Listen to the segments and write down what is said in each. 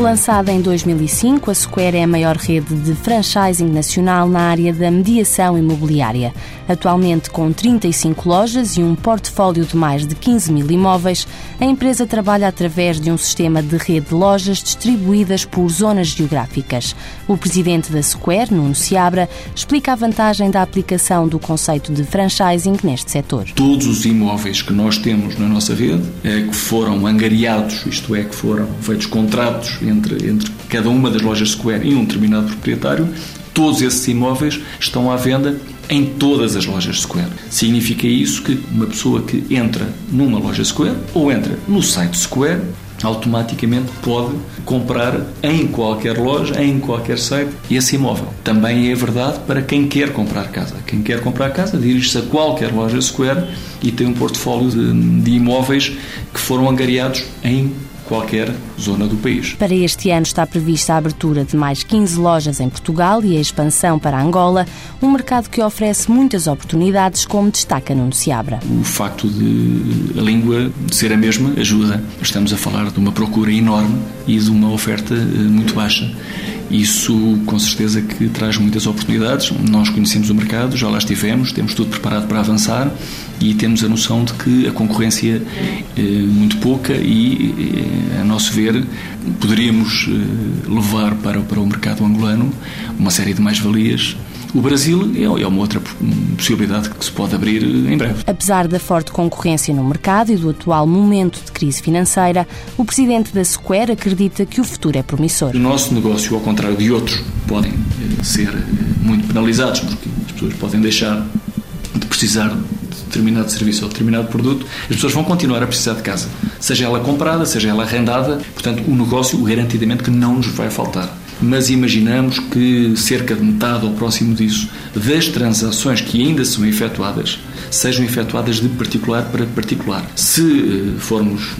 Lançada em 2005, a Square é a maior rede de franchising nacional na área da mediação imobiliária. Atualmente, com 35 lojas e um portfólio de mais de 15 mil imóveis, a empresa trabalha através de um sistema de rede de lojas distribuídas por zonas geográficas. O presidente da Square, Nuno Seabra, explica a vantagem da aplicação do conceito de franchising neste setor. Todos os imóveis que nós temos na nossa rede, é, que foram angariados, isto é, que foram feitos contratos entre, entre cada uma das lojas Square e um determinado proprietário, todos esses imóveis estão à venda em todas as lojas Square. Significa isso que uma pessoa que entra numa loja Square ou entra no site Square automaticamente pode comprar em qualquer loja, em qualquer site, esse imóvel. Também é verdade para quem quer comprar casa. Quem quer comprar casa dirige-se a qualquer loja Square e tem um portfólio de, de imóveis que foram angariados em qualquer zona do país. Para este ano está prevista a abertura de mais 15 lojas em Portugal e a expansão para Angola, um mercado que oferece muitas oportunidades, como destaca Nuno Seabra. O facto de a língua ser a mesma ajuda. Estamos a falar de uma procura enorme e de uma oferta eh, muito baixa. Isso, com certeza, que traz muitas oportunidades. Nós conhecemos o mercado, já lá estivemos, temos tudo preparado para avançar e temos a noção de que a concorrência é muito pouca e, eh, a nosso ver, poderíamos eh, levar para, para o mercado angolano uma série de mais-valias o Brasil é, é uma outra possibilidade que se pode abrir em breve. Apesar da forte concorrência no mercado e do atual momento de crise financeira, o presidente da Square acredita que o futuro é promissor. O nosso negócio, ao contrário de outros, podem eh, ser eh, muito penalizados, porque as pessoas podem deixar de precisar de determinado serviço ou determinado produto, as pessoas vão continuar a precisar de casa, seja ela comprada, seja ela arrendada, portanto, o negócio garantidamente que não nos vai faltar mas imaginamos que cerca de metade ou próximo disso das transações que ainda são efetuadas sejam efetuadas de particular para particular. Se eh, formos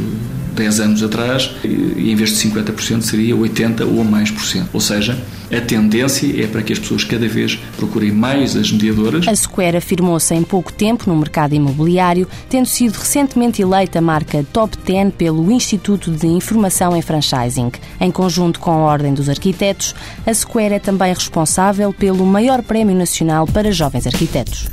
10 eh, anos atrás, eh, em vez de 50% seria 80% ou mais por cento. Ou seja, a tendência é para que as pessoas cada vez procurem mais as mediadoras. A Square afirmou-se em pouco tempo no mercado imobiliário, tendo sido recentemente eleita marca Top 10 pelo Instituto de Informação em Franchising. Em conjunto com a Ordem dos Arquitetos, a Square é também responsável pelo maior prémio nacional para jovens arquitetos.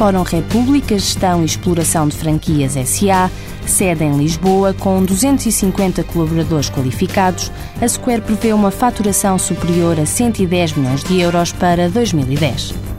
Fórum República Gestão e Exploração de Franquias SA, sede em Lisboa, com 250 colaboradores qualificados, a Square prevê uma faturação superior a 110 milhões de euros para 2010.